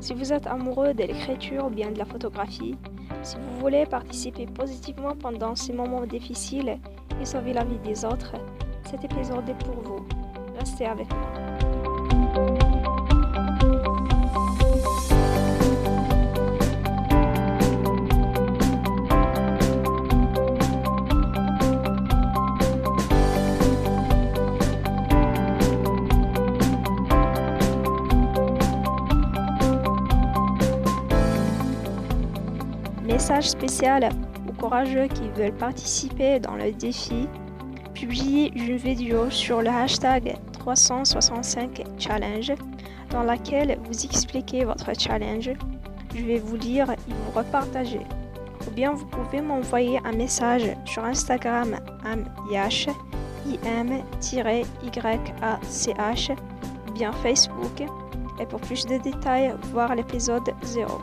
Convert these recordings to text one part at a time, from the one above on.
Si vous êtes amoureux de l'écriture ou bien de la photographie, si vous voulez participer positivement pendant ces moments difficiles et sauver la vie des autres, cet épisode est pour vous. Restez avec moi. Message spécial aux courageux qui veulent participer dans le défi. Publiez une vidéo sur le hashtag 365 challenge dans laquelle vous expliquez votre challenge. Je vais vous lire et vous repartager. Ou bien vous pouvez m'envoyer un message sur Instagram amyach im-yach ou bien Facebook. Et pour plus de détails, voir l'épisode 0.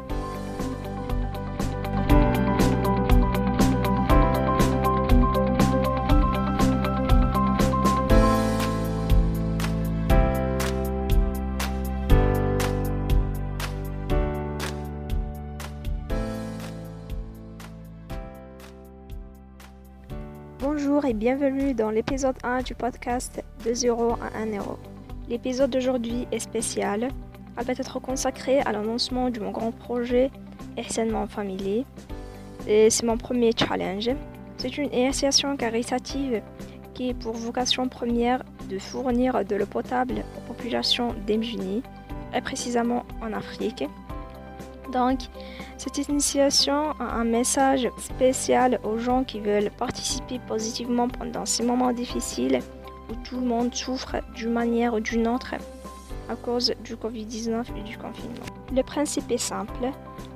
Bonjour et bienvenue dans l'épisode 1 du podcast de 0 à 1 euro. L'épisode d'aujourd'hui est spécial. Elle va être consacrée à l'annoncement de mon grand projet Essainement Family. C'est mon premier challenge. C'est une association caritative qui est pour vocation première de fournir de l'eau potable aux populations démunies, et précisément en Afrique. Donc, cette initiation a un message spécial aux gens qui veulent participer positivement pendant ces moments difficiles où tout le monde souffre d'une manière ou d'une autre à cause du Covid-19 et du confinement. Le principe est simple.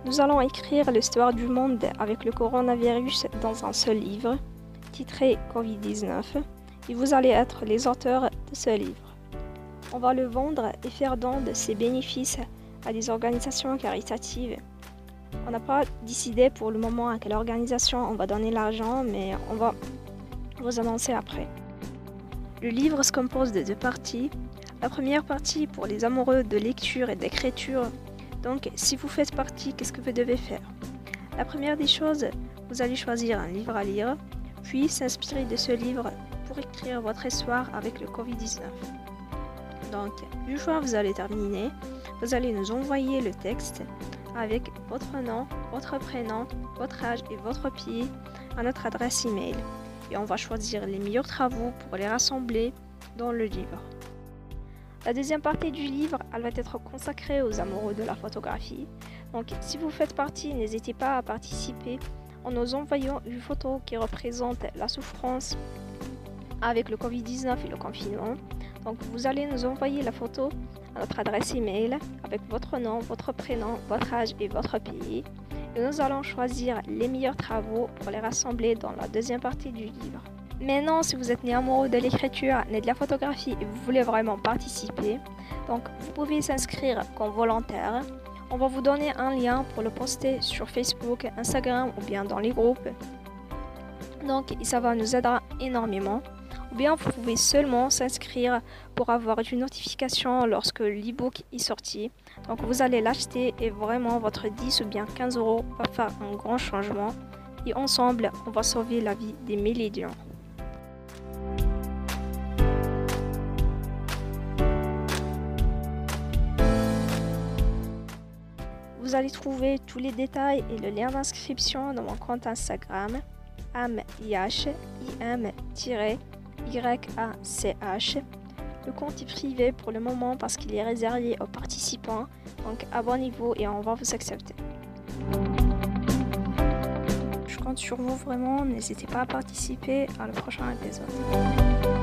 Nous allons écrire l'histoire du monde avec le coronavirus dans un seul livre, titré Covid-19, et vous allez être les auteurs de ce livre. On va le vendre et faire don de ses bénéfices à des organisations caritatives. On n'a pas décidé pour le moment à quelle organisation on va donner l'argent, mais on va vous annoncer après. Le livre se compose de deux parties. La première partie pour les amoureux de lecture et d'écriture. Donc, si vous faites partie, qu'est-ce que vous devez faire? La première des choses, vous allez choisir un livre à lire, puis s'inspirer de ce livre pour écrire votre histoire avec le Covid-19. Donc, une fois vous allez terminer, vous allez nous envoyer le texte avec votre nom, votre prénom, votre âge et votre pays à notre adresse email. Et on va choisir les meilleurs travaux pour les rassembler dans le livre. La deuxième partie du livre, elle va être consacrée aux amoureux de la photographie. Donc si vous faites partie, n'hésitez pas à participer en nous envoyant une photo qui représente la souffrance avec le Covid-19 et le confinement. Donc vous allez nous envoyer la photo notre adresse email avec votre nom, votre prénom, votre âge et votre pays. Et nous allons choisir les meilleurs travaux pour les rassembler dans la deuxième partie du livre. Maintenant, si vous êtes né amoureux de l'écriture, né de la photographie et vous voulez vraiment participer, donc vous pouvez s'inscrire comme volontaire. On va vous donner un lien pour le poster sur Facebook, Instagram ou bien dans les groupes. Donc ça va nous aider énormément ou bien vous pouvez seulement s'inscrire pour avoir une notification lorsque l'ebook est sorti. Donc vous allez l'acheter et vraiment votre 10 ou bien 15 euros va faire un grand changement et ensemble on va sauver la vie des milliers de gens. Vous allez trouver tous les détails et le lien d'inscription dans mon compte Instagram amyach im YACH. Le compte est privé pour le moment parce qu'il est réservé aux participants. Donc abonnez-vous et on va vous accepter. Je compte sur vous vraiment. N'hésitez pas à participer à le prochain épisode.